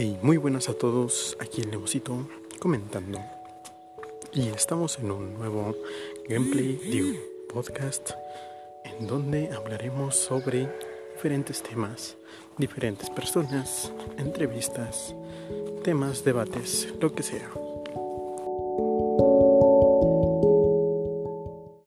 Hey, muy buenas a todos, aquí el Nemosito comentando. Y estamos en un nuevo gameplay de podcast en donde hablaremos sobre diferentes temas, diferentes personas, entrevistas, temas, debates, lo que sea.